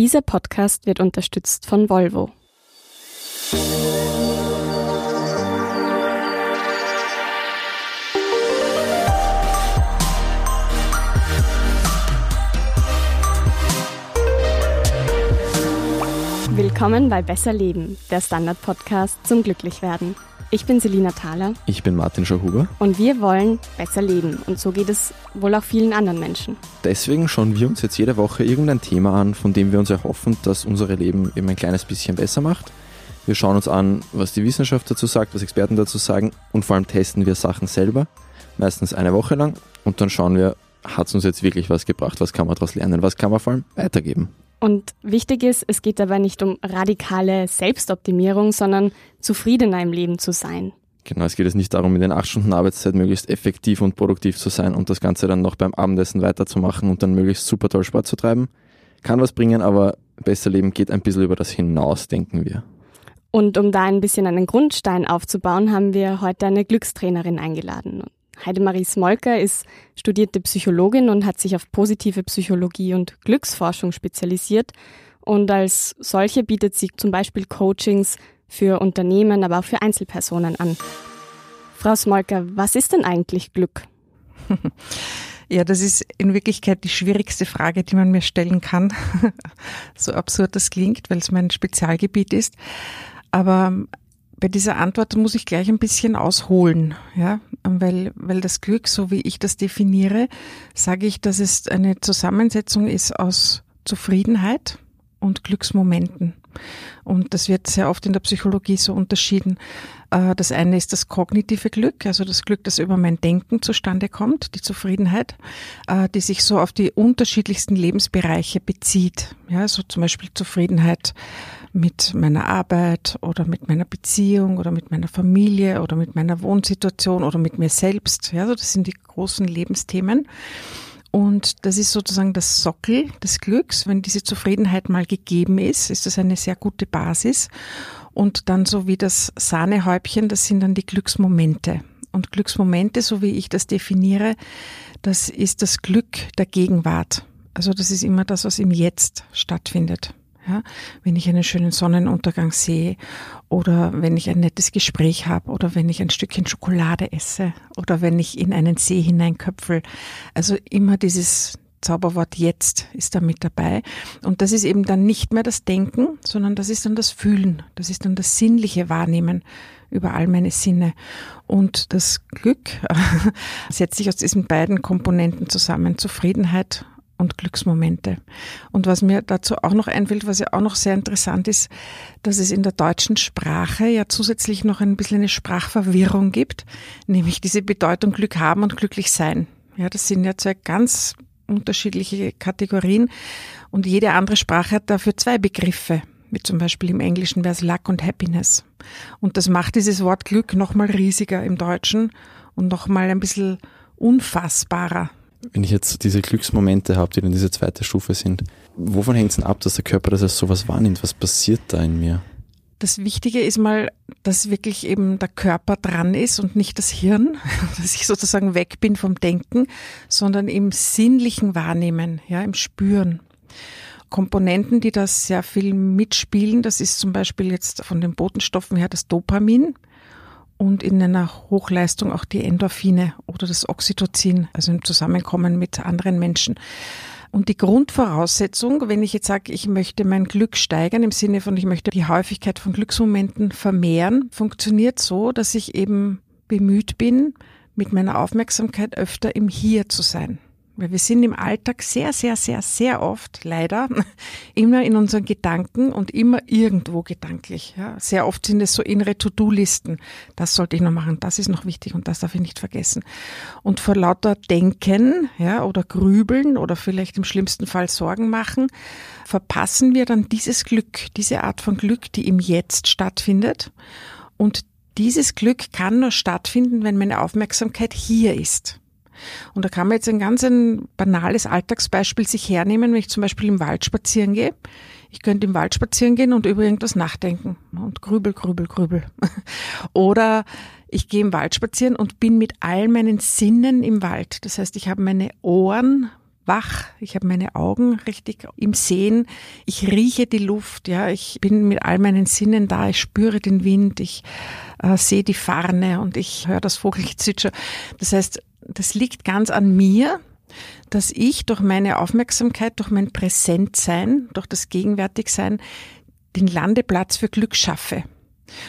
Dieser Podcast wird unterstützt von Volvo. Willkommen bei Besser Leben, der Standard-Podcast zum Glücklichwerden. Ich bin Selina Thaler. Ich bin Martin Schauhuber. Und wir wollen besser leben. Und so geht es wohl auch vielen anderen Menschen. Deswegen schauen wir uns jetzt jede Woche irgendein Thema an, von dem wir uns erhoffen, dass unser Leben eben ein kleines bisschen besser macht. Wir schauen uns an, was die Wissenschaft dazu sagt, was Experten dazu sagen und vor allem testen wir Sachen selber, meistens eine Woche lang. Und dann schauen wir, hat es uns jetzt wirklich was gebracht, was kann man daraus lernen, was kann man vor allem weitergeben. Und wichtig ist, es geht dabei nicht um radikale Selbstoptimierung, sondern zufriedener im Leben zu sein. Genau, es geht jetzt nicht darum, in den acht Stunden Arbeitszeit möglichst effektiv und produktiv zu sein und das Ganze dann noch beim Abendessen weiterzumachen und dann möglichst super toll Sport zu treiben. Kann was bringen, aber besser Leben geht ein bisschen über das hinaus, denken wir. Und um da ein bisschen einen Grundstein aufzubauen, haben wir heute eine Glückstrainerin eingeladen. Heidemarie Smolker ist studierte Psychologin und hat sich auf positive Psychologie und Glücksforschung spezialisiert. Und als solche bietet sie zum Beispiel Coachings für Unternehmen, aber auch für Einzelpersonen an. Frau Smolker, was ist denn eigentlich Glück? Ja, das ist in Wirklichkeit die schwierigste Frage, die man mir stellen kann. so absurd das klingt, weil es mein Spezialgebiet ist. Aber bei dieser Antwort muss ich gleich ein bisschen ausholen, ja, weil, weil das Glück, so wie ich das definiere, sage ich, dass es eine Zusammensetzung ist aus Zufriedenheit und Glücksmomenten. Und das wird sehr oft in der Psychologie so unterschieden. Äh, das eine ist das kognitive Glück, also das Glück, das über mein Denken zustande kommt, die Zufriedenheit, äh, die sich so auf die unterschiedlichsten Lebensbereiche bezieht. Ja, so zum Beispiel Zufriedenheit mit meiner Arbeit oder mit meiner Beziehung oder mit meiner Familie oder mit meiner Wohnsituation oder mit mir selbst. Ja, so das sind die großen Lebensthemen. Und das ist sozusagen das Sockel des Glücks. Wenn diese Zufriedenheit mal gegeben ist, ist das eine sehr gute Basis. Und dann so wie das Sahnehäubchen, das sind dann die Glücksmomente. Und Glücksmomente, so wie ich das definiere, das ist das Glück der Gegenwart. Also das ist immer das, was im Jetzt stattfindet. Ja, wenn ich einen schönen Sonnenuntergang sehe oder wenn ich ein nettes Gespräch habe oder wenn ich ein Stückchen Schokolade esse oder wenn ich in einen See hineinköpfel. Also immer dieses Zauberwort jetzt ist da mit dabei. Und das ist eben dann nicht mehr das Denken, sondern das ist dann das Fühlen. Das ist dann das sinnliche Wahrnehmen über all meine Sinne. Und das Glück setzt sich aus diesen beiden Komponenten zusammen. Zufriedenheit und Glücksmomente. Und was mir dazu auch noch einfällt, was ja auch noch sehr interessant ist, dass es in der deutschen Sprache ja zusätzlich noch ein bisschen eine Sprachverwirrung gibt, nämlich diese Bedeutung Glück haben und glücklich sein. Ja, das sind ja zwei ganz unterschiedliche Kategorien und jede andere Sprache hat dafür zwei Begriffe. Wie zum Beispiel im Englischen wäre es Luck und Happiness. Und das macht dieses Wort Glück nochmal riesiger im Deutschen und nochmal ein bisschen unfassbarer wenn ich jetzt diese Glücksmomente habe, die dann diese zweite Stufe sind, wovon hängt es denn ab, dass der Körper das als sowas wahrnimmt? Was passiert da in mir? Das Wichtige ist mal, dass wirklich eben der Körper dran ist und nicht das Hirn, dass ich sozusagen weg bin vom Denken, sondern im sinnlichen Wahrnehmen, ja, im Spüren. Komponenten, die da sehr viel mitspielen, das ist zum Beispiel jetzt von den Botenstoffen her das Dopamin und in einer Hochleistung auch die Endorphine oder das Oxytocin, also im Zusammenkommen mit anderen Menschen. Und die Grundvoraussetzung, wenn ich jetzt sage, ich möchte mein Glück steigern, im Sinne von, ich möchte die Häufigkeit von Glücksmomenten vermehren, funktioniert so, dass ich eben bemüht bin, mit meiner Aufmerksamkeit öfter im Hier zu sein. Weil wir sind im Alltag sehr, sehr, sehr, sehr oft, leider, immer in unseren Gedanken und immer irgendwo gedanklich. Ja. Sehr oft sind es so innere To-Do-Listen. Das sollte ich noch machen, das ist noch wichtig und das darf ich nicht vergessen. Und vor lauter Denken ja, oder Grübeln oder vielleicht im schlimmsten Fall Sorgen machen, verpassen wir dann dieses Glück, diese Art von Glück, die im Jetzt stattfindet. Und dieses Glück kann nur stattfinden, wenn meine Aufmerksamkeit hier ist. Und da kann man jetzt ein ganz ein banales Alltagsbeispiel sich hernehmen, wenn ich zum Beispiel im Wald spazieren gehe. Ich könnte im Wald spazieren gehen und über irgendwas nachdenken und grübel, grübel, grübel. Oder ich gehe im Wald spazieren und bin mit all meinen Sinnen im Wald. Das heißt, ich habe meine Ohren wach, ich habe meine Augen richtig im Sehen, ich rieche die Luft, ja, ich bin mit all meinen Sinnen da, ich spüre den Wind, ich äh, sehe die Farne und ich höre das Vogelgezwitscher. Das heißt, das liegt ganz an mir, dass ich durch meine Aufmerksamkeit, durch mein Präsentsein, durch das Gegenwärtigsein den Landeplatz für Glück schaffe.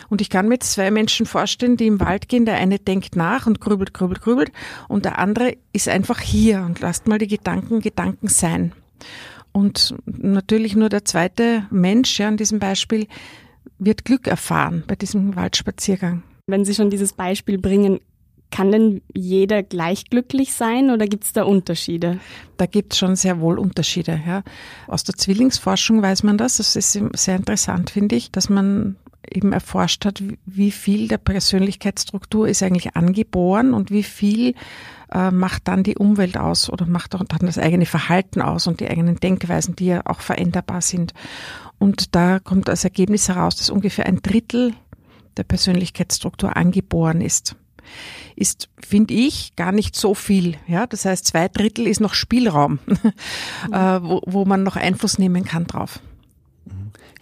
Und ich kann mir zwei Menschen vorstellen, die im Wald gehen. Der eine denkt nach und grübelt, grübelt, grübelt. Und der andere ist einfach hier und lasst mal die Gedanken Gedanken sein. Und natürlich nur der zweite Mensch, ja, in diesem Beispiel, wird Glück erfahren bei diesem Waldspaziergang. Wenn Sie schon dieses Beispiel bringen, kann denn jeder gleich glücklich sein oder gibt es da Unterschiede? Da gibt es schon sehr wohl Unterschiede. Ja. Aus der Zwillingsforschung weiß man das. Das ist sehr interessant, finde ich, dass man eben erforscht hat, wie viel der Persönlichkeitsstruktur ist eigentlich angeboren und wie viel äh, macht dann die Umwelt aus oder macht auch dann das eigene Verhalten aus und die eigenen Denkweisen, die ja auch veränderbar sind. Und da kommt als Ergebnis heraus, dass ungefähr ein Drittel der Persönlichkeitsstruktur angeboren ist ist, finde ich, gar nicht so viel. Ja, das heißt, zwei Drittel ist noch Spielraum, mhm. äh, wo, wo man noch Einfluss nehmen kann drauf.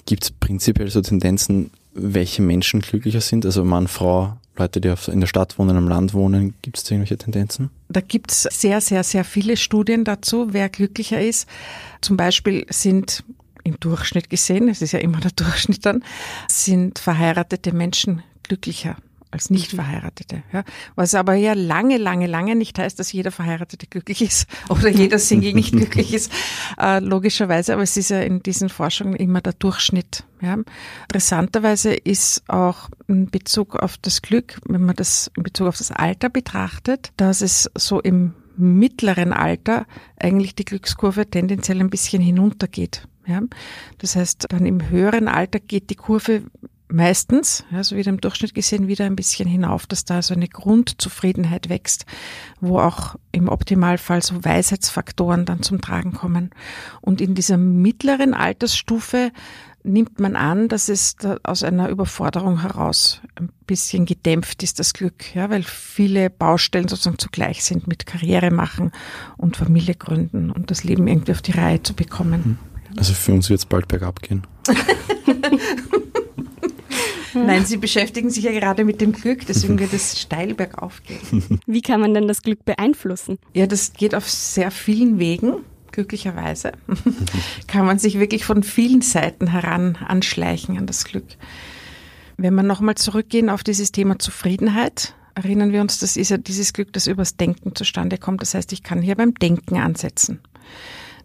Gibt es prinzipiell so Tendenzen, welche Menschen glücklicher sind? Also Mann, Frau, Leute, die in der Stadt wohnen, am Land wohnen, gibt es irgendwelche Tendenzen? Da gibt es sehr, sehr, sehr viele Studien dazu, wer glücklicher ist. Zum Beispiel sind im Durchschnitt gesehen, es ist ja immer der Durchschnitt dann, sind verheiratete Menschen glücklicher als nicht mhm. Verheiratete. Ja. Was aber ja lange, lange, lange nicht heißt, dass jeder Verheiratete glücklich ist oder jeder Single nicht glücklich ist, äh, logischerweise. Aber es ist ja in diesen Forschungen immer der Durchschnitt. Ja. Interessanterweise ist auch in Bezug auf das Glück, wenn man das in Bezug auf das Alter betrachtet, dass es so im mittleren Alter eigentlich die Glückskurve tendenziell ein bisschen hinuntergeht. Ja. Das heißt, dann im höheren Alter geht die Kurve meistens, ja, so wieder im Durchschnitt gesehen, wieder ein bisschen hinauf, dass da so eine Grundzufriedenheit wächst, wo auch im Optimalfall so Weisheitsfaktoren dann zum Tragen kommen. Und in dieser mittleren Altersstufe nimmt man an, dass es aus einer Überforderung heraus ein bisschen gedämpft ist, das Glück, ja, weil viele Baustellen sozusagen zugleich sind mit Karriere machen und Familie gründen und das Leben irgendwie auf die Reihe zu bekommen. Also für uns wird es bald bergab gehen. Nein, Sie beschäftigen sich ja gerade mit dem Glück, deswegen wird es steil bergauf gehen. Wie kann man denn das Glück beeinflussen? Ja, das geht auf sehr vielen Wegen. Glücklicherweise kann man sich wirklich von vielen Seiten heran anschleichen an das Glück. Wenn wir nochmal zurückgehen auf dieses Thema Zufriedenheit, erinnern wir uns, das ist ja dieses Glück, das übers Denken zustande kommt. Das heißt, ich kann hier beim Denken ansetzen.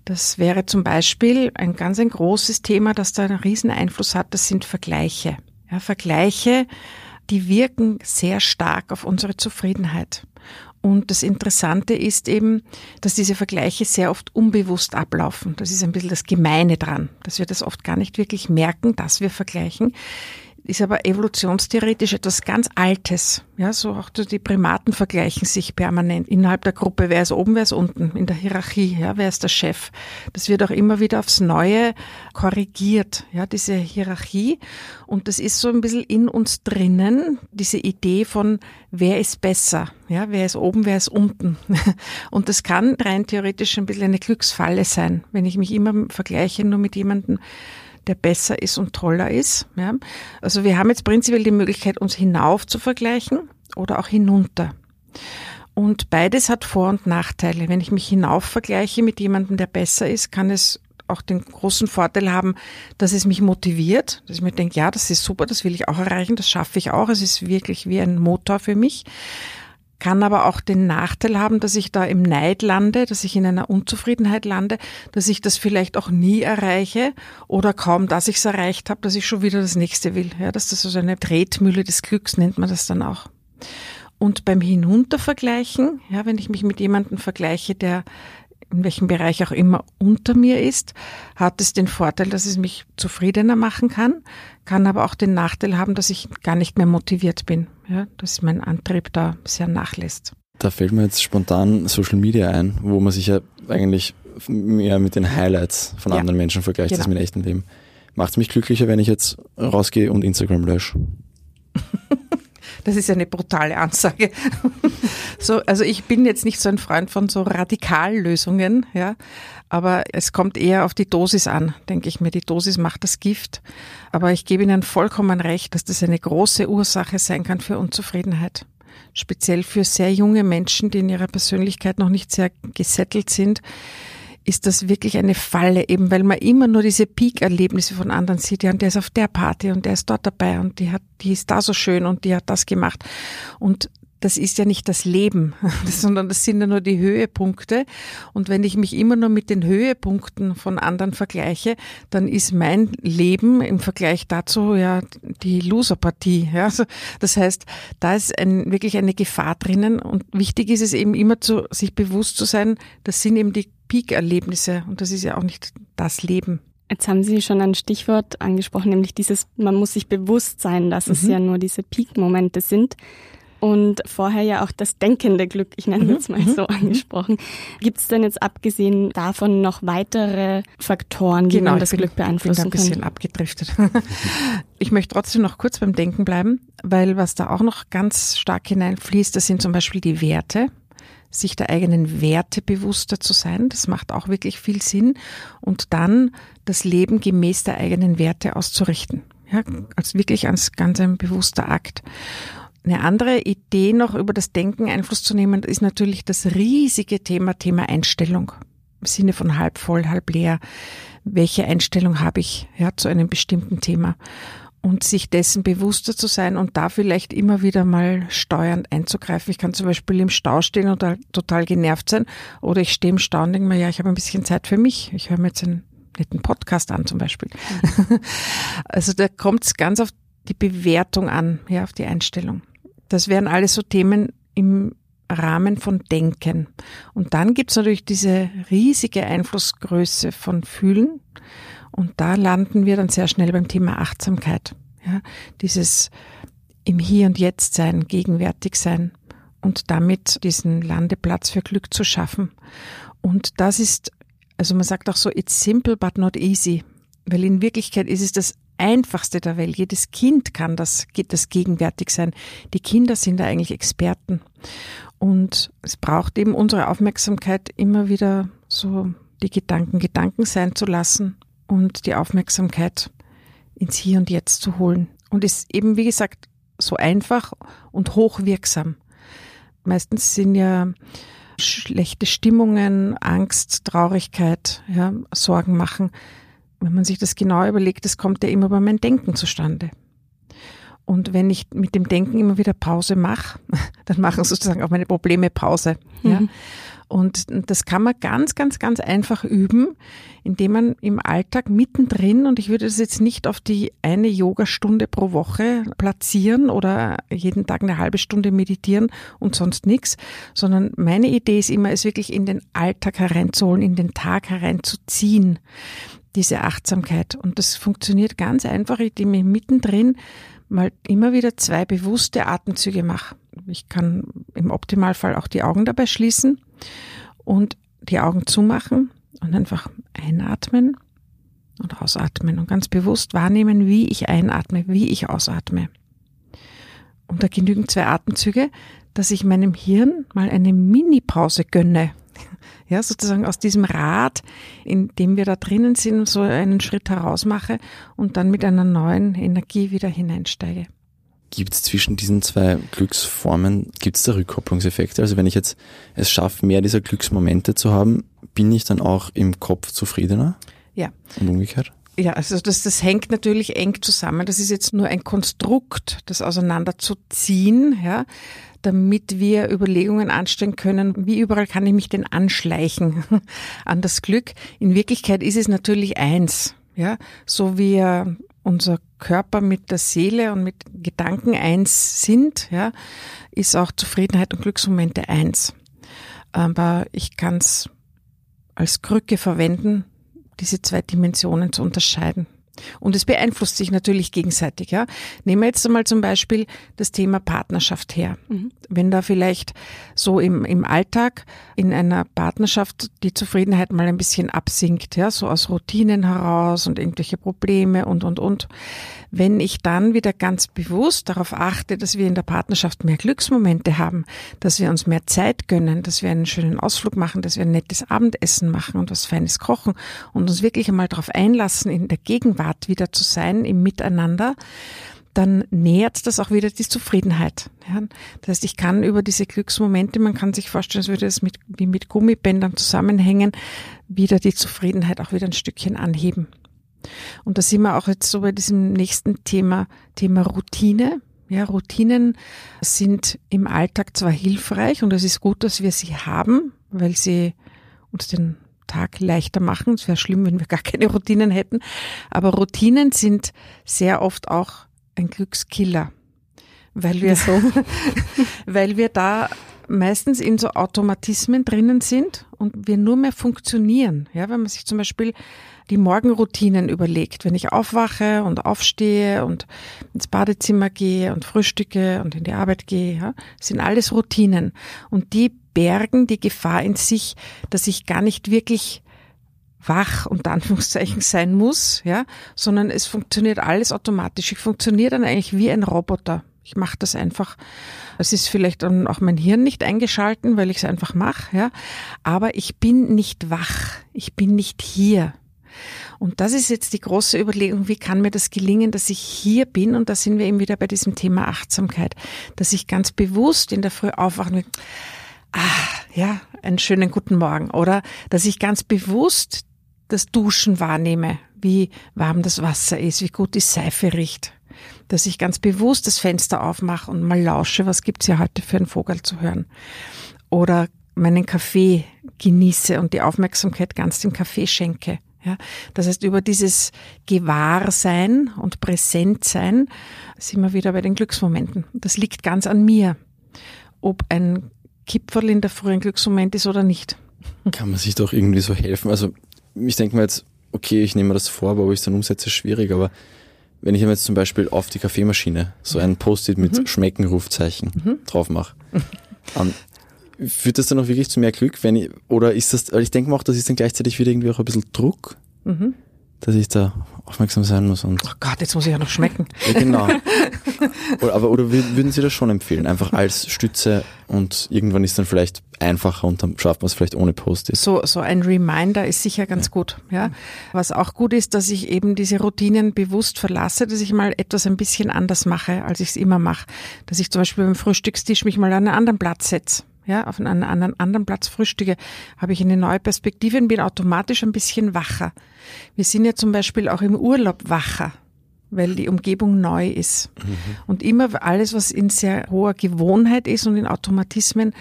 Das wäre zum Beispiel ein ganz ein großes Thema, das da einen riesen Einfluss hat. Das sind Vergleiche. Ja, Vergleiche, die wirken sehr stark auf unsere Zufriedenheit. Und das Interessante ist eben, dass diese Vergleiche sehr oft unbewusst ablaufen. Das ist ein bisschen das Gemeine dran, dass wir das oft gar nicht wirklich merken, dass wir vergleichen ist aber evolutionstheoretisch etwas ganz Altes. Ja, so auch die Primaten vergleichen sich permanent innerhalb der Gruppe. Wer ist oben, wer ist unten in der Hierarchie? Ja, wer ist der Chef? Das wird auch immer wieder aufs Neue korrigiert. Ja, diese Hierarchie. Und das ist so ein bisschen in uns drinnen, diese Idee von, wer ist besser? Ja, wer ist oben, wer ist unten? Und das kann rein theoretisch ein bisschen eine Glücksfalle sein, wenn ich mich immer vergleiche nur mit jemandem, der besser ist und toller ist. Ja. Also wir haben jetzt prinzipiell die Möglichkeit, uns hinauf zu vergleichen oder auch hinunter. Und beides hat Vor- und Nachteile. Wenn ich mich hinauf vergleiche mit jemandem, der besser ist, kann es auch den großen Vorteil haben, dass es mich motiviert, dass ich mir denke, ja, das ist super, das will ich auch erreichen, das schaffe ich auch. Es ist wirklich wie ein Motor für mich kann aber auch den Nachteil haben, dass ich da im Neid lande, dass ich in einer Unzufriedenheit lande, dass ich das vielleicht auch nie erreiche oder kaum, dass ich es erreicht habe, dass ich schon wieder das nächste will. Ja, dass das so eine Tretmühle des Glücks nennt man das dann auch. Und beim Hinuntervergleichen, ja, wenn ich mich mit jemandem vergleiche, der in welchem Bereich auch immer unter mir ist, hat es den Vorteil, dass es mich zufriedener machen kann, kann aber auch den Nachteil haben, dass ich gar nicht mehr motiviert bin, ja, dass mein Antrieb da sehr nachlässt. Da fällt mir jetzt spontan Social Media ein, wo man sich ja eigentlich mehr mit den Highlights von ja. anderen Menschen vergleicht genau. als mit echten Leben. Macht es mich glücklicher, wenn ich jetzt rausgehe und Instagram lösche? Das ist eine brutale Ansage. so, also ich bin jetzt nicht so ein Freund von so Radikallösungen, ja. Aber es kommt eher auf die Dosis an, denke ich mir. Die Dosis macht das Gift. Aber ich gebe Ihnen vollkommen recht, dass das eine große Ursache sein kann für Unzufriedenheit. Speziell für sehr junge Menschen, die in ihrer Persönlichkeit noch nicht sehr gesettelt sind ist das wirklich eine Falle, eben weil man immer nur diese Peak-Erlebnisse von anderen sieht, ja, und der ist auf der Party und der ist dort dabei und die hat, die ist da so schön und die hat das gemacht. Und das ist ja nicht das Leben, sondern das sind ja nur die Höhepunkte. Und wenn ich mich immer nur mit den Höhepunkten von anderen vergleiche, dann ist mein Leben im Vergleich dazu ja die Loserpartie. Ja, also das heißt, da ist ein, wirklich eine Gefahr drinnen. Und wichtig ist es eben immer zu, sich bewusst zu sein, das sind eben die Peak-Erlebnisse und das ist ja auch nicht das Leben. Jetzt haben Sie schon ein Stichwort angesprochen, nämlich dieses, man muss sich bewusst sein, dass mhm. es ja nur diese Peak-Momente sind. Und vorher ja auch das denkende Glück, ich nenne es mhm. mal so mhm. angesprochen. Gibt es denn jetzt abgesehen davon noch weitere Faktoren, die genau, man das bin, Glück beeinflussen kann? Ich bin ein bisschen abgedriftet. ich möchte trotzdem noch kurz beim Denken bleiben, weil was da auch noch ganz stark hineinfließt, das sind zum Beispiel die Werte sich der eigenen Werte bewusster zu sein. Das macht auch wirklich viel Sinn. Und dann das Leben gemäß der eigenen Werte auszurichten. Ja, als wirklich als ganz ein bewusster Akt. Eine andere Idee noch über das Denken Einfluss zu nehmen, ist natürlich das riesige Thema, Thema Einstellung. Im Sinne von halb voll, halb leer. Welche Einstellung habe ich ja, zu einem bestimmten Thema? und sich dessen bewusster zu sein und da vielleicht immer wieder mal steuernd einzugreifen. Ich kann zum Beispiel im Stau stehen und total genervt sein oder ich stehe im Stau und denke mir, ja, ich habe ein bisschen Zeit für mich. Ich höre mir jetzt einen netten Podcast an zum Beispiel. Mhm. Also da kommt es ganz auf die Bewertung an, ja, auf die Einstellung. Das wären alles so Themen im Rahmen von Denken. Und dann gibt es natürlich diese riesige Einflussgröße von Fühlen und da landen wir dann sehr schnell beim Thema Achtsamkeit. Ja, dieses im Hier und Jetzt sein, gegenwärtig sein und damit diesen Landeplatz für Glück zu schaffen. Und das ist, also man sagt auch so, it's simple but not easy. Weil in Wirklichkeit ist es das einfachste der Welt. Jedes Kind kann das, das gegenwärtig sein. Die Kinder sind da eigentlich Experten. Und es braucht eben unsere Aufmerksamkeit immer wieder so die Gedanken Gedanken sein zu lassen und die Aufmerksamkeit ins Hier und Jetzt zu holen. Und ist eben, wie gesagt, so einfach und hochwirksam. Meistens sind ja schlechte Stimmungen, Angst, Traurigkeit, ja, Sorgen machen. Wenn man sich das genau überlegt, das kommt ja immer bei meinem Denken zustande. Und wenn ich mit dem Denken immer wieder Pause mache, dann machen sozusagen auch meine Probleme Pause. Ja? Mhm. Und das kann man ganz, ganz, ganz einfach üben, indem man im Alltag mittendrin, und ich würde das jetzt nicht auf die eine Yogastunde pro Woche platzieren oder jeden Tag eine halbe Stunde meditieren und sonst nichts, sondern meine Idee ist immer, es wirklich in den Alltag hereinzuholen, in den Tag hereinzuziehen, diese Achtsamkeit. Und das funktioniert ganz einfach, indem ich mittendrin mal immer wieder zwei bewusste Atemzüge mache. Ich kann im Optimalfall auch die Augen dabei schließen und die Augen zumachen und einfach einatmen und ausatmen und ganz bewusst wahrnehmen, wie ich einatme, wie ich ausatme. Und da genügen zwei Atemzüge, dass ich meinem Hirn mal eine Mini-Pause gönne. Ja, sozusagen aus diesem Rad, in dem wir da drinnen sind, so einen Schritt herausmache und dann mit einer neuen Energie wieder hineinsteige. Gibt es zwischen diesen zwei Glücksformen, gibt es da Rückkopplungseffekte? Also wenn ich jetzt es schaffe, mehr dieser Glücksmomente zu haben, bin ich dann auch im Kopf zufriedener? Ja. Und umgekehrt? Ja, also das, das hängt natürlich eng zusammen. Das ist jetzt nur ein Konstrukt, das auseinanderzuziehen, ja, damit wir Überlegungen anstellen können, wie überall kann ich mich denn anschleichen an das Glück. In Wirklichkeit ist es natürlich eins, ja, so wie unser Körper mit der Seele und mit Gedanken eins sind, ja, ist auch Zufriedenheit und Glücksmomente eins. Aber ich kann es als Krücke verwenden, diese zwei Dimensionen zu unterscheiden. Und es beeinflusst sich natürlich gegenseitig. Ja. Nehmen wir jetzt einmal zum Beispiel das Thema Partnerschaft her. Mhm. Wenn da vielleicht so im, im Alltag in einer Partnerschaft die Zufriedenheit mal ein bisschen absinkt, ja, so aus Routinen heraus und irgendwelche Probleme und, und, und. Wenn ich dann wieder ganz bewusst darauf achte, dass wir in der Partnerschaft mehr Glücksmomente haben, dass wir uns mehr Zeit gönnen, dass wir einen schönen Ausflug machen, dass wir ein nettes Abendessen machen und was Feines kochen und uns wirklich einmal darauf einlassen, in der Gegenwart wieder zu sein, im Miteinander, dann nährt das auch wieder die Zufriedenheit. Ja, das heißt, ich kann über diese Glücksmomente, man kann sich vorstellen, als würde es mit, wie mit Gummibändern zusammenhängen, wieder die Zufriedenheit auch wieder ein Stückchen anheben. Und da sind wir auch jetzt so bei diesem nächsten Thema, Thema Routine. Ja, Routinen sind im Alltag zwar hilfreich und es ist gut, dass wir sie haben, weil sie uns den Tag leichter machen. Es wäre schlimm, wenn wir gar keine Routinen hätten. Aber Routinen sind sehr oft auch ein Glückskiller, weil wir so, weil wir da meistens in so Automatismen drinnen sind und wir nur mehr funktionieren. Ja, wenn man sich zum Beispiel die Morgenroutinen überlegt, wenn ich aufwache und aufstehe und ins Badezimmer gehe und frühstücke und in die Arbeit gehe, ja, sind alles Routinen und die bergen die Gefahr in sich, dass ich gar nicht wirklich wach und Anführungszeichen sein muss, ja, sondern es funktioniert alles automatisch. Ich funktioniere dann eigentlich wie ein Roboter. Ich mache das einfach. Es ist vielleicht dann auch mein Hirn nicht eingeschalten, weil ich es einfach mache, ja. Aber ich bin nicht wach. Ich bin nicht hier. Und das ist jetzt die große Überlegung, wie kann mir das gelingen, dass ich hier bin? Und da sind wir eben wieder bei diesem Thema Achtsamkeit, dass ich ganz bewusst in der Früh aufwachen will. Ah, ja, einen schönen guten Morgen. Oder dass ich ganz bewusst das Duschen wahrnehme, wie warm das Wasser ist, wie gut die Seife riecht. Dass ich ganz bewusst das Fenster aufmache und mal lausche, was gibt's ja heute für einen Vogel zu hören. Oder meinen Kaffee genieße und die Aufmerksamkeit ganz dem Kaffee schenke. Ja, das heißt, über dieses Gewahrsein und Präsentsein sind wir wieder bei den Glücksmomenten. Das liegt ganz an mir, ob ein Kipferl in der frühen Glücksmoment ist oder nicht. Kann man sich doch irgendwie so helfen? Also ich denke mir jetzt, okay, ich nehme mir das vor, aber ob ich es dann umsetze, ist schwierig, aber wenn ich mir jetzt zum Beispiel auf die Kaffeemaschine so ein Post-it mit mhm. Schmeckenrufzeichen mhm. drauf mache, um, führt das dann auch wirklich zu mehr Glück, wenn ich, oder ist das, weil ich denke mir auch, das ist dann gleichzeitig wieder irgendwie auch ein bisschen Druck, mhm. Dass ich da aufmerksam sein muss und. Oh Gott, jetzt muss ich ja noch schmecken. Ja, genau. oder, aber, oder würden Sie das schon empfehlen? Einfach als Stütze und irgendwann ist dann vielleicht einfacher und dann schafft man es vielleicht ohne Post-it. So, so ein Reminder ist sicher ganz ja. gut, ja. Was auch gut ist, dass ich eben diese Routinen bewusst verlasse, dass ich mal etwas ein bisschen anders mache, als ich es immer mache. Dass ich zum Beispiel beim Frühstückstisch mich mal an einen anderen Platz setze ja, auf einen anderen, anderen Platz frühstücke, habe ich eine neue Perspektive und bin automatisch ein bisschen wacher. Wir sind ja zum Beispiel auch im Urlaub wacher, weil die Umgebung neu ist. Mhm. Und immer alles, was in sehr hoher Gewohnheit ist und in Automatismen,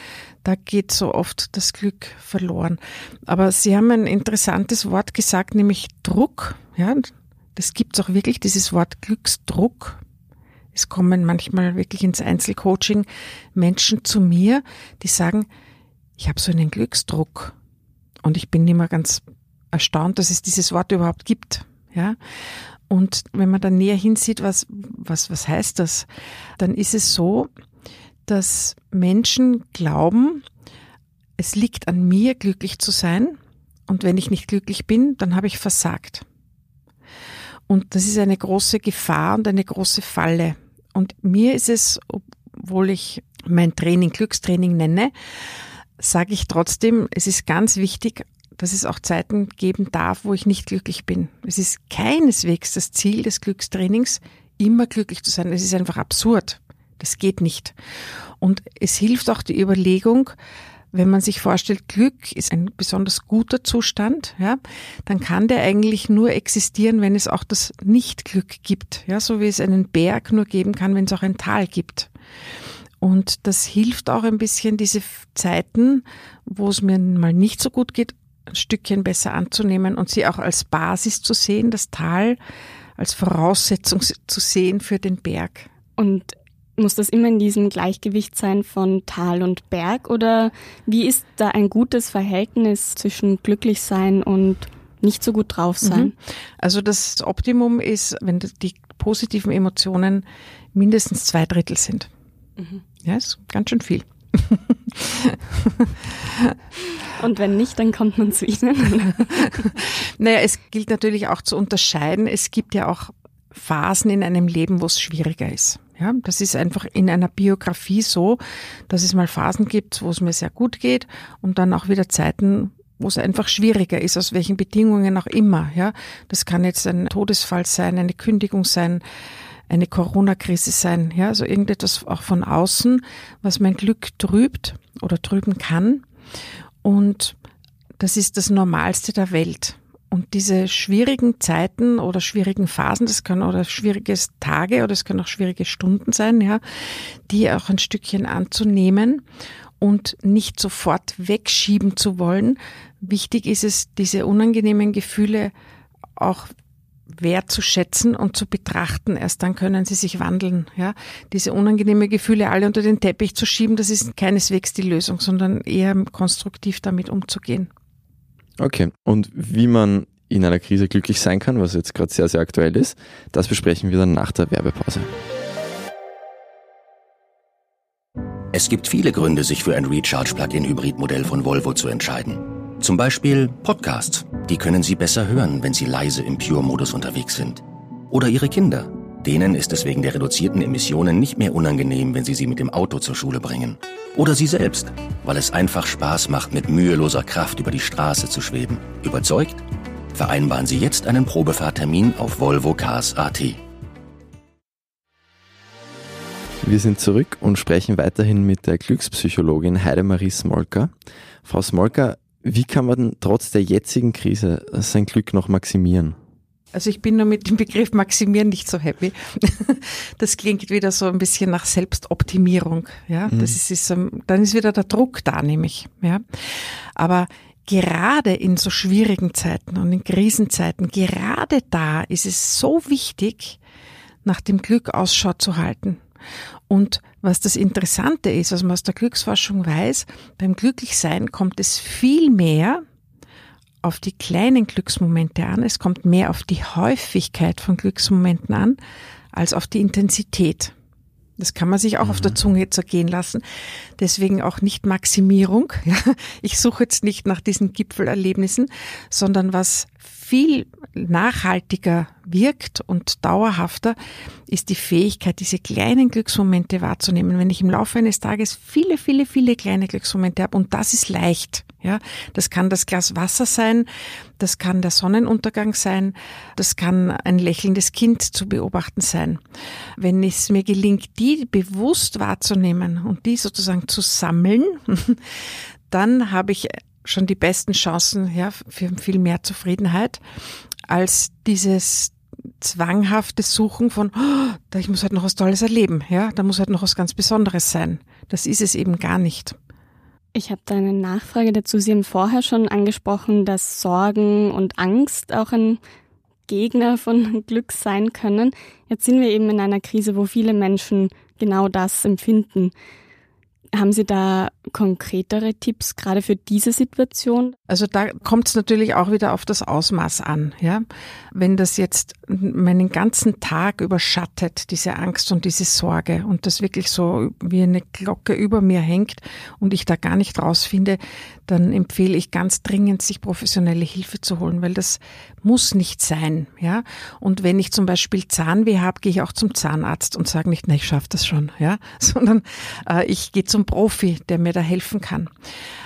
da geht so oft das Glück verloren. Aber Sie haben ein interessantes Wort gesagt, nämlich Druck. Ja, das gibt es auch wirklich, dieses Wort Glücksdruck. Es kommen manchmal wirklich ins Einzelcoaching Menschen zu mir, die sagen, ich habe so einen Glücksdruck. Und ich bin immer ganz erstaunt, dass es dieses Wort überhaupt gibt. Ja. Und wenn man dann näher hinsieht, was, was, was heißt das? Dann ist es so, dass Menschen glauben, es liegt an mir, glücklich zu sein. Und wenn ich nicht glücklich bin, dann habe ich versagt. Und das ist eine große Gefahr und eine große Falle. Und mir ist es, obwohl ich mein Training Glückstraining nenne, sage ich trotzdem, es ist ganz wichtig, dass es auch Zeiten geben darf, wo ich nicht glücklich bin. Es ist keineswegs das Ziel des Glückstrainings, immer glücklich zu sein. Es ist einfach absurd. Das geht nicht. Und es hilft auch die Überlegung, wenn man sich vorstellt, Glück ist ein besonders guter Zustand, ja, dann kann der eigentlich nur existieren, wenn es auch das Nicht-Glück gibt. Ja, so wie es einen Berg nur geben kann, wenn es auch ein Tal gibt. Und das hilft auch ein bisschen, diese Zeiten, wo es mir mal nicht so gut geht, ein Stückchen besser anzunehmen und sie auch als Basis zu sehen, das Tal als Voraussetzung zu sehen für den Berg. Und muss das immer in diesem Gleichgewicht sein von Tal und Berg oder wie ist da ein gutes Verhältnis zwischen Glücklichsein und nicht so gut drauf sein? Mhm. Also das Optimum ist, wenn die positiven Emotionen mindestens zwei Drittel sind. Mhm. Ja, ist ganz schön viel. Und wenn nicht, dann kommt man zu Ihnen. naja, es gilt natürlich auch zu unterscheiden. Es gibt ja auch Phasen in einem Leben, wo es schwieriger ist. Ja, das ist einfach in einer Biografie so, dass es mal Phasen gibt, wo es mir sehr gut geht und dann auch wieder Zeiten, wo es einfach schwieriger ist, aus welchen Bedingungen auch immer. Ja, das kann jetzt ein Todesfall sein, eine Kündigung sein, eine Corona-Krise sein. Ja, also irgendetwas auch von außen, was mein Glück trübt oder trüben kann. Und das ist das Normalste der Welt. Und diese schwierigen Zeiten oder schwierigen Phasen, das können oder schwierige Tage oder es können auch schwierige Stunden sein, ja, die auch ein Stückchen anzunehmen und nicht sofort wegschieben zu wollen. Wichtig ist es, diese unangenehmen Gefühle auch wertzuschätzen und zu betrachten. Erst dann können sie sich wandeln. Ja, diese unangenehmen Gefühle alle unter den Teppich zu schieben, das ist keineswegs die Lösung, sondern eher konstruktiv damit umzugehen. Okay, und wie man in einer Krise glücklich sein kann, was jetzt gerade sehr, sehr aktuell ist, das besprechen wir dann nach der Werbepause. Es gibt viele Gründe, sich für ein Recharge-Plug-in-Hybrid-Modell von Volvo zu entscheiden. Zum Beispiel Podcasts. Die können Sie besser hören, wenn Sie leise im Pure-Modus unterwegs sind. Oder Ihre Kinder. Denen ist es wegen der reduzierten Emissionen nicht mehr unangenehm, wenn Sie sie mit dem Auto zur Schule bringen. Oder Sie selbst, weil es einfach Spaß macht, mit müheloser Kraft über die Straße zu schweben. Überzeugt? Vereinbaren Sie jetzt einen Probefahrtermin auf Volvo Cars AT. Wir sind zurück und sprechen weiterhin mit der Glückspsychologin Heidemarie Smolka. Frau Smolka, wie kann man trotz der jetzigen Krise sein Glück noch maximieren? Also ich bin nur mit dem Begriff maximieren nicht so happy. Das klingt wieder so ein bisschen nach Selbstoptimierung. Ja, mhm. das ist, ist, dann ist wieder der Druck da, nämlich. Ja, aber gerade in so schwierigen Zeiten und in Krisenzeiten, gerade da ist es so wichtig, nach dem Glück Ausschau zu halten. Und was das Interessante ist, was man aus der Glücksforschung weiß, beim Glücklichsein kommt es viel mehr auf die kleinen Glücksmomente an, es kommt mehr auf die Häufigkeit von Glücksmomenten an, als auf die Intensität. Das kann man sich auch mhm. auf der mhm. Zunge zergehen lassen. Deswegen auch nicht Maximierung. Ich suche jetzt nicht nach diesen Gipfelerlebnissen, sondern was viel nachhaltiger wirkt und dauerhafter, ist die Fähigkeit, diese kleinen Glücksmomente wahrzunehmen. Wenn ich im Laufe eines Tages viele, viele, viele kleine Glücksmomente habe und das ist leicht, ja, das kann das Glas Wasser sein, das kann der Sonnenuntergang sein, das kann ein lächelndes Kind zu beobachten sein. Wenn es mir gelingt, die bewusst wahrzunehmen und die sozusagen zu sammeln, dann habe ich schon die besten Chancen ja, für viel mehr Zufriedenheit als dieses zwanghafte Suchen von, oh, ich muss halt noch was Tolles erleben, ja, da muss halt noch was ganz Besonderes sein. Das ist es eben gar nicht. Ich habe da eine Nachfrage dazu. Sie haben vorher schon angesprochen, dass Sorgen und Angst auch ein Gegner von Glück sein können. Jetzt sind wir eben in einer Krise, wo viele Menschen genau das empfinden. Haben Sie da konkretere Tipps gerade für diese Situation? Also da kommt es natürlich auch wieder auf das Ausmaß an. Ja, wenn das jetzt meinen ganzen Tag überschattet, diese Angst und diese Sorge und das wirklich so wie eine Glocke über mir hängt und ich da gar nicht rausfinde, dann empfehle ich ganz dringend, sich professionelle Hilfe zu holen, weil das muss nicht sein. Ja, und wenn ich zum Beispiel Zahnweh habe, gehe ich auch zum Zahnarzt und sage nicht, na ich schaffe das schon, ja, sondern äh, ich gehe zum Profi, der mir da helfen kann.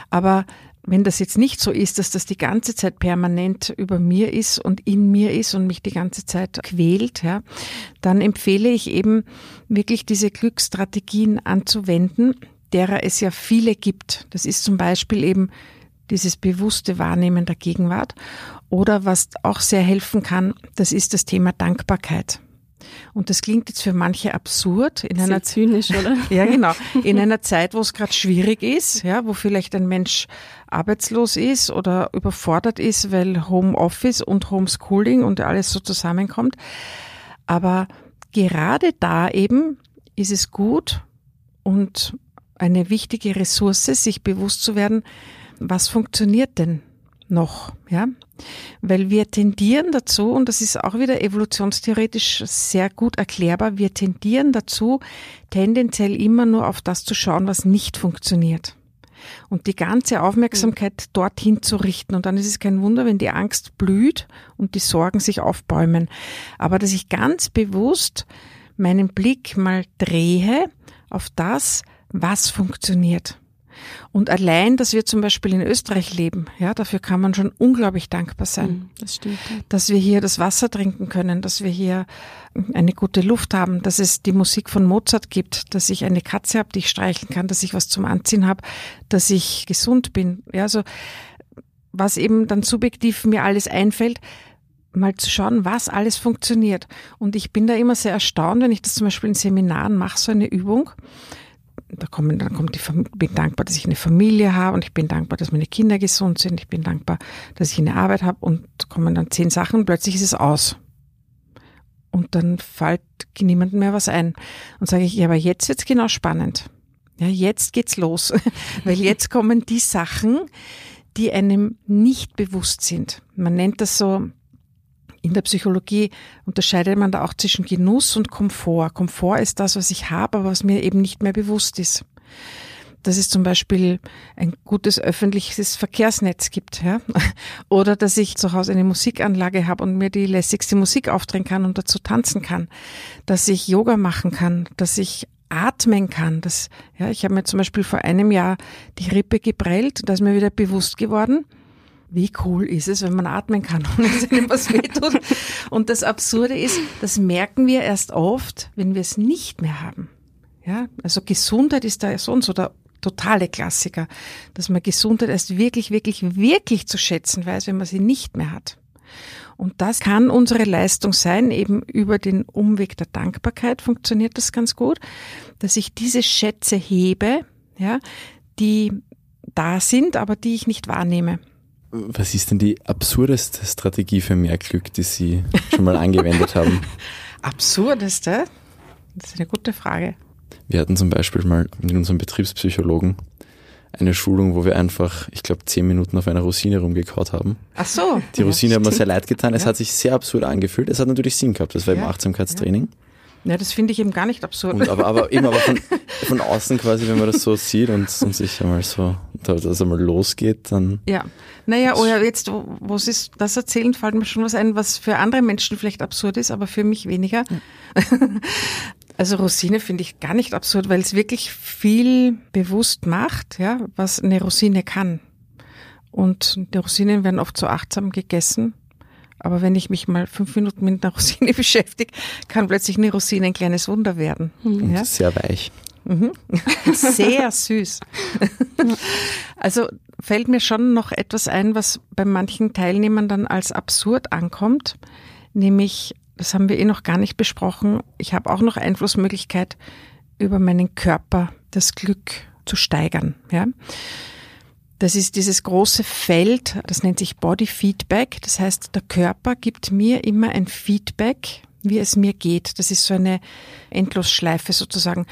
Aber wenn das jetzt nicht so ist, dass das die ganze Zeit permanent über mir ist und in mir ist und mich die ganze Zeit quält, ja, dann empfehle ich eben wirklich diese Glücksstrategien anzuwenden, derer es ja viele gibt. Das ist zum Beispiel eben dieses bewusste Wahrnehmen der Gegenwart. Oder was auch sehr helfen kann, das ist das Thema Dankbarkeit. Und das klingt jetzt für manche absurd. In einer zynisch, oder? ja, genau. In einer Zeit, wo es gerade schwierig ist, ja, wo vielleicht ein Mensch arbeitslos ist oder überfordert ist, weil Homeoffice und Homeschooling und alles so zusammenkommt. Aber gerade da eben ist es gut und eine wichtige Ressource, sich bewusst zu werden, was funktioniert denn noch, ja, weil wir tendieren dazu, und das ist auch wieder evolutionstheoretisch sehr gut erklärbar, wir tendieren dazu, tendenziell immer nur auf das zu schauen, was nicht funktioniert. Und die ganze Aufmerksamkeit dorthin zu richten. Und dann ist es kein Wunder, wenn die Angst blüht und die Sorgen sich aufbäumen. Aber dass ich ganz bewusst meinen Blick mal drehe auf das, was funktioniert. Und allein, dass wir zum Beispiel in Österreich leben, ja, dafür kann man schon unglaublich dankbar sein. Mhm, das stimmt. Dass wir hier das Wasser trinken können, dass wir hier eine gute Luft haben, dass es die Musik von Mozart gibt, dass ich eine Katze habe, die ich streicheln kann, dass ich was zum Anziehen habe, dass ich gesund bin. Ja, also was eben dann subjektiv mir alles einfällt, mal zu schauen, was alles funktioniert. Und ich bin da immer sehr erstaunt, wenn ich das zum Beispiel in Seminaren mache, so eine Übung da kommen, dann kommt die, bin dankbar, dass ich eine Familie habe und ich bin dankbar, dass meine Kinder gesund sind, ich bin dankbar, dass ich eine Arbeit habe und kommen dann zehn Sachen plötzlich ist es aus. Und dann fällt niemandem mehr was ein. Und sage ich, ja, aber jetzt wird's genau spannend. Ja, jetzt geht's los. Weil jetzt kommen die Sachen, die einem nicht bewusst sind. Man nennt das so in der Psychologie unterscheidet man da auch zwischen Genuss und Komfort. Komfort ist das, was ich habe, aber was mir eben nicht mehr bewusst ist. Dass es zum Beispiel ein gutes öffentliches Verkehrsnetz gibt, ja? oder dass ich zu Hause eine Musikanlage habe und mir die lässigste Musik aufdrehen kann und dazu tanzen kann, dass ich Yoga machen kann, dass ich atmen kann. Das, ja, ich habe mir zum Beispiel vor einem Jahr die Rippe geprellt, da ist mir wieder bewusst geworden, wie cool ist es, wenn man atmen kann und es einem was wehtut. Und das Absurde ist, das merken wir erst oft, wenn wir es nicht mehr haben. Ja, also Gesundheit ist da so und so der totale Klassiker, dass man Gesundheit erst wirklich, wirklich, wirklich zu schätzen weiß, wenn man sie nicht mehr hat. Und das kann unsere Leistung sein, eben über den Umweg der Dankbarkeit funktioniert das ganz gut, dass ich diese Schätze hebe, ja, die da sind, aber die ich nicht wahrnehme. Was ist denn die absurdeste Strategie für mehr Glück, die Sie schon mal angewendet haben? Absurdeste? Das ist eine gute Frage. Wir hatten zum Beispiel mal mit unserem Betriebspsychologen eine Schulung, wo wir einfach, ich glaube, zehn Minuten auf einer Rosine rumgekaut haben. Ach so. Die Rosine ja, hat mir sehr leid getan. Es ja. hat sich sehr absurd angefühlt. Es hat natürlich Sinn gehabt. Das war ja. im Achtsamkeitstraining. Ja, das finde ich eben gar nicht absurd. Und aber, aber eben aber von, von außen quasi, wenn man das so sieht und, und sich einmal so, dass es einmal losgeht, dann. Ja. Naja, oder jetzt, wo Sie das erzählen, fällt mir schon was ein, was für andere Menschen vielleicht absurd ist, aber für mich weniger. Ja. Also Rosine finde ich gar nicht absurd, weil es wirklich viel bewusst macht, ja, was eine Rosine kann. Und die Rosinen werden oft so achtsam gegessen aber wenn ich mich mal fünf Minuten mit einer Rosine beschäftige, kann plötzlich eine Rosine ein kleines Wunder werden. Mhm. Ja? Sehr weich. Mhm. Sehr süß. Also fällt mir schon noch etwas ein, was bei manchen Teilnehmern dann als absurd ankommt, nämlich, das haben wir eh noch gar nicht besprochen, ich habe auch noch Einflussmöglichkeit über meinen Körper, das Glück zu steigern. Ja? Das ist dieses große Feld, das nennt sich Body Feedback. Das heißt, der Körper gibt mir immer ein Feedback, wie es mir geht. Das ist so eine Endlosschleife sozusagen.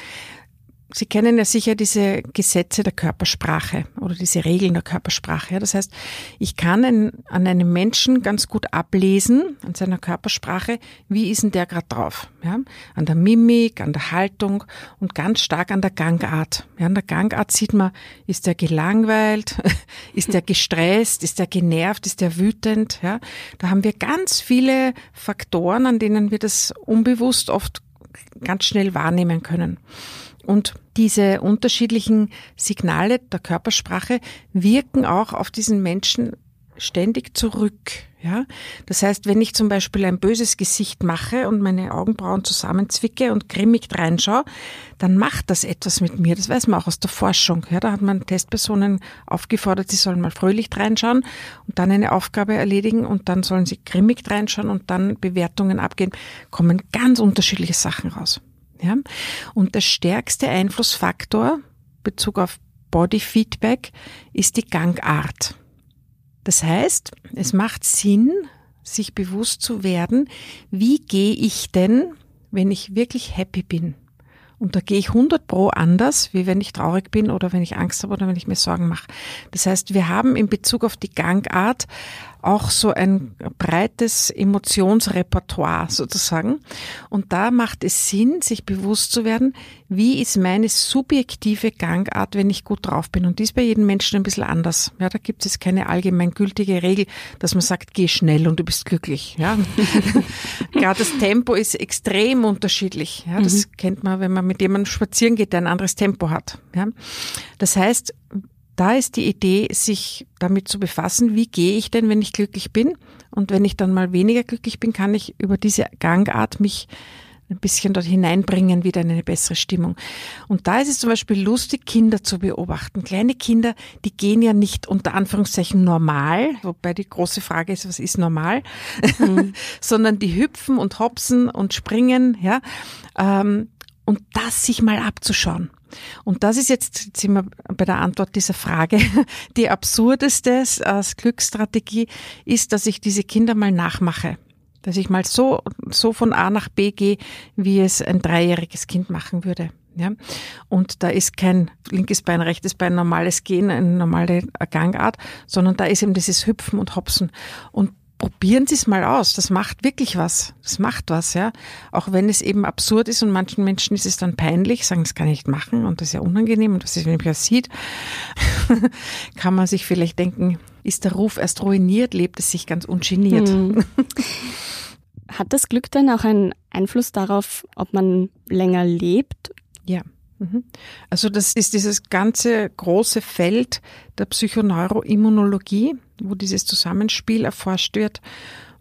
Sie kennen ja sicher diese Gesetze der Körpersprache oder diese Regeln der Körpersprache. Das heißt, ich kann an einem Menschen ganz gut ablesen, an seiner Körpersprache, wie ist denn der gerade drauf? Ja? An der Mimik, an der Haltung und ganz stark an der Gangart. Ja, an der Gangart sieht man, ist der gelangweilt, ist der gestresst, ist der genervt, ist der wütend? Ja? Da haben wir ganz viele Faktoren, an denen wir das unbewusst oft ganz schnell wahrnehmen können. Und diese unterschiedlichen Signale der Körpersprache wirken auch auf diesen Menschen ständig zurück. Ja, das heißt, wenn ich zum Beispiel ein böses Gesicht mache und meine Augenbrauen zusammenzwicke und grimmig reinschaue, dann macht das etwas mit mir. Das weiß man auch aus der Forschung. Ja, da hat man Testpersonen aufgefordert, sie sollen mal fröhlich reinschauen und dann eine Aufgabe erledigen und dann sollen sie grimmig reinschauen und dann Bewertungen abgeben. Kommen ganz unterschiedliche Sachen raus. Ja? Und der stärkste Einflussfaktor Bezug auf Body Feedback ist die Gangart. Das heißt, es macht Sinn, sich bewusst zu werden, wie gehe ich denn, wenn ich wirklich happy bin? Und da gehe ich 100 pro anders, wie wenn ich traurig bin oder wenn ich Angst habe oder wenn ich mir Sorgen mache. Das heißt, wir haben in Bezug auf die Gangart auch so ein breites Emotionsrepertoire sozusagen. Und da macht es Sinn, sich bewusst zu werden, wie ist meine subjektive Gangart, wenn ich gut drauf bin. Und die ist bei jedem Menschen ein bisschen anders. Ja, da gibt es keine allgemeingültige Regel, dass man sagt, geh schnell und du bist glücklich. Ja. Gerade das Tempo ist extrem unterschiedlich. Ja, das mhm. kennt man, wenn man mit jemandem spazieren geht, der ein anderes Tempo hat. Ja. Das heißt, da ist die Idee, sich damit zu befassen, wie gehe ich denn, wenn ich glücklich bin? Und wenn ich dann mal weniger glücklich bin, kann ich über diese Gangart mich ein bisschen dort hineinbringen, wieder in eine bessere Stimmung. Und da ist es zum Beispiel lustig, Kinder zu beobachten. Kleine Kinder, die gehen ja nicht unter Anführungszeichen normal, wobei die große Frage ist, was ist normal, mhm. sondern die hüpfen und hopsen und springen, ja. Ähm, und das sich mal abzuschauen. Und das ist jetzt, jetzt sind wir bei der Antwort dieser Frage, die absurdeste als Glücksstrategie ist, dass ich diese Kinder mal nachmache. Dass ich mal so, so von A nach B gehe, wie es ein dreijähriges Kind machen würde. Ja? Und da ist kein linkes Bein, rechtes Bein, normales Gehen, eine normale Gangart, sondern da ist eben dieses Hüpfen und Hopsen. Und probieren Sie es mal aus. Das macht wirklich was. Das macht was, ja. Auch wenn es eben absurd ist und manchen Menschen ist es dann peinlich, sagen, das kann ich nicht machen und das ist ja unangenehm und was ist, wenn mich das sieht, kann man sich vielleicht denken, ist der Ruf erst ruiniert, lebt es sich ganz ungeniert. Hm. Hat das Glück denn auch einen Einfluss darauf, ob man länger lebt? Ja. Mhm. Also das ist dieses ganze große Feld der Psychoneuroimmunologie, wo dieses Zusammenspiel erforscht wird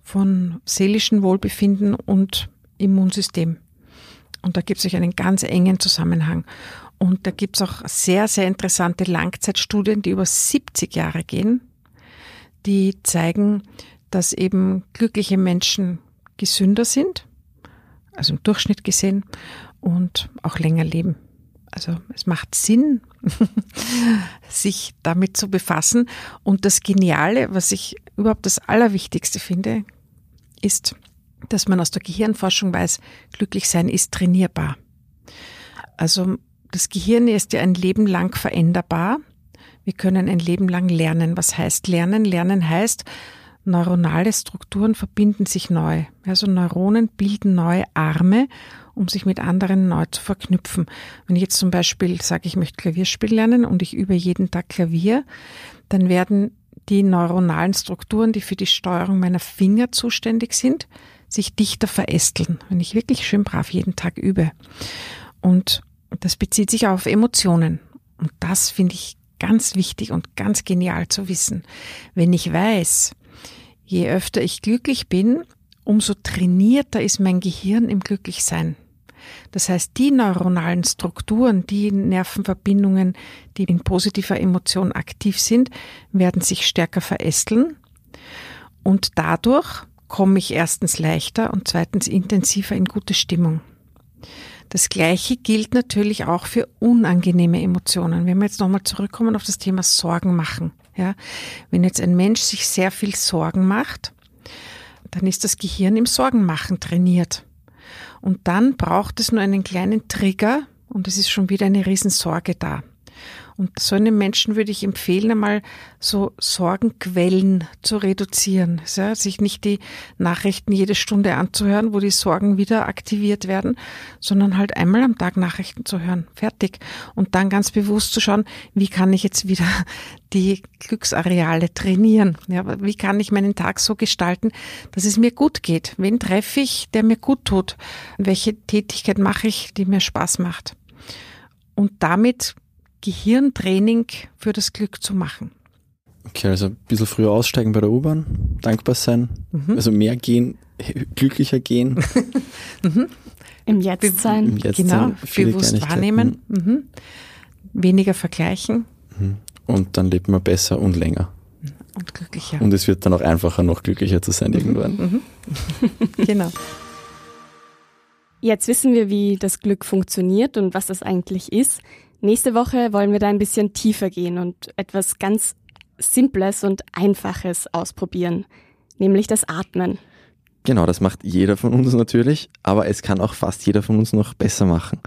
von seelischem Wohlbefinden und Immunsystem. Und da gibt es einen ganz engen Zusammenhang. Und da gibt es auch sehr, sehr interessante Langzeitstudien, die über 70 Jahre gehen, die zeigen, dass eben glückliche Menschen gesünder sind, also im Durchschnitt gesehen, und auch länger leben. Also es macht Sinn, sich damit zu befassen. Und das Geniale, was ich überhaupt das Allerwichtigste finde, ist, dass man aus der Gehirnforschung weiß, glücklich sein ist trainierbar. Also das Gehirn ist ja ein Leben lang veränderbar. Wir können ein Leben lang lernen. Was heißt lernen? Lernen heißt, neuronale Strukturen verbinden sich neu. Also Neuronen bilden neue Arme um sich mit anderen neu zu verknüpfen. Wenn ich jetzt zum Beispiel sage, ich möchte Klavierspiel lernen und ich übe jeden Tag Klavier, dann werden die neuronalen Strukturen, die für die Steuerung meiner Finger zuständig sind, sich dichter verästeln, wenn ich wirklich schön brav jeden Tag übe. Und das bezieht sich auf Emotionen. Und das finde ich ganz wichtig und ganz genial zu wissen. Wenn ich weiß, je öfter ich glücklich bin, umso trainierter ist mein Gehirn im Glücklichsein. Das heißt, die neuronalen Strukturen, die Nervenverbindungen, die in positiver Emotion aktiv sind, werden sich stärker verästeln und dadurch komme ich erstens leichter und zweitens intensiver in gute Stimmung. Das Gleiche gilt natürlich auch für unangenehme Emotionen. Wenn wir jetzt nochmal zurückkommen auf das Thema Sorgen machen. Ja, wenn jetzt ein Mensch sich sehr viel Sorgen macht, dann ist das Gehirn im Sorgenmachen trainiert. Und dann braucht es nur einen kleinen Trigger und es ist schon wieder eine Riesensorge da. Und so einem Menschen würde ich empfehlen, einmal so Sorgenquellen zu reduzieren. Ja, sich nicht die Nachrichten jede Stunde anzuhören, wo die Sorgen wieder aktiviert werden, sondern halt einmal am Tag Nachrichten zu hören. Fertig. Und dann ganz bewusst zu schauen, wie kann ich jetzt wieder die Glücksareale trainieren? Ja, wie kann ich meinen Tag so gestalten, dass es mir gut geht? Wen treffe ich, der mir gut tut? Welche Tätigkeit mache ich, die mir Spaß macht? Und damit Gehirntraining für das Glück zu machen. Okay, also ein bisschen früher aussteigen bei der U-Bahn, dankbar sein, mhm. also mehr gehen, glücklicher gehen. mhm. Im Jetzt sein. Im Jetzt genau, sein, bewusst wahrnehmen. Mhm. Weniger vergleichen. Mhm. Und dann lebt man besser und länger. Und glücklicher. Und es wird dann auch einfacher, noch glücklicher zu sein irgendwann. Mhm. genau. Jetzt wissen wir, wie das Glück funktioniert und was das eigentlich ist. Nächste Woche wollen wir da ein bisschen tiefer gehen und etwas ganz Simples und Einfaches ausprobieren, nämlich das Atmen. Genau, das macht jeder von uns natürlich, aber es kann auch fast jeder von uns noch besser machen.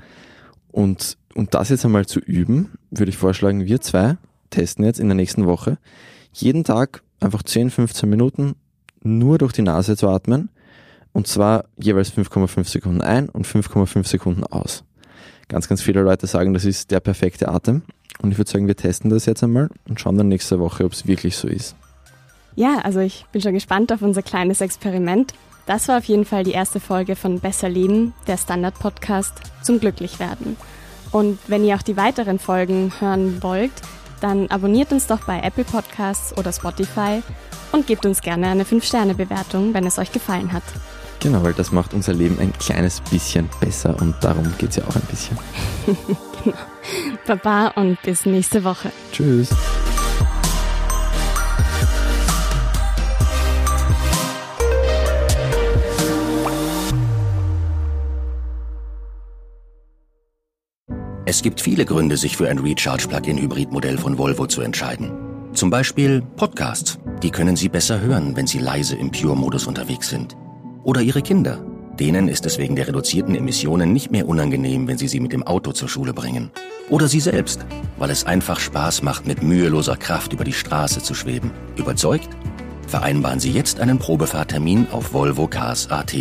Und um das jetzt einmal zu üben, würde ich vorschlagen, wir zwei testen jetzt in der nächsten Woche jeden Tag einfach 10, 15 Minuten nur durch die Nase zu atmen und zwar jeweils 5,5 Sekunden ein und 5,5 Sekunden aus. Ganz, ganz viele Leute sagen, das ist der perfekte Atem und ich würde sagen, wir testen das jetzt einmal und schauen dann nächste Woche, ob es wirklich so ist. Ja, also ich bin schon gespannt auf unser kleines Experiment. Das war auf jeden Fall die erste Folge von Besser Leben, der Standard-Podcast zum Glücklichwerden. Und wenn ihr auch die weiteren Folgen hören wollt, dann abonniert uns doch bei Apple Podcasts oder Spotify und gebt uns gerne eine 5-Sterne-Bewertung, wenn es euch gefallen hat. Genau, weil das macht unser Leben ein kleines bisschen besser und darum geht es ja auch ein bisschen. genau. Baba und bis nächste Woche. Tschüss. Es gibt viele Gründe, sich für ein Recharge-Plug-in-Hybrid-Modell von Volvo zu entscheiden. Zum Beispiel Podcasts. Die können Sie besser hören, wenn Sie leise im Pure-Modus unterwegs sind. Oder Ihre Kinder. Denen ist es wegen der reduzierten Emissionen nicht mehr unangenehm, wenn Sie sie mit dem Auto zur Schule bringen. Oder Sie selbst, weil es einfach Spaß macht, mit müheloser Kraft über die Straße zu schweben. Überzeugt? Vereinbaren Sie jetzt einen Probefahrtermin auf Volvo Cars AT.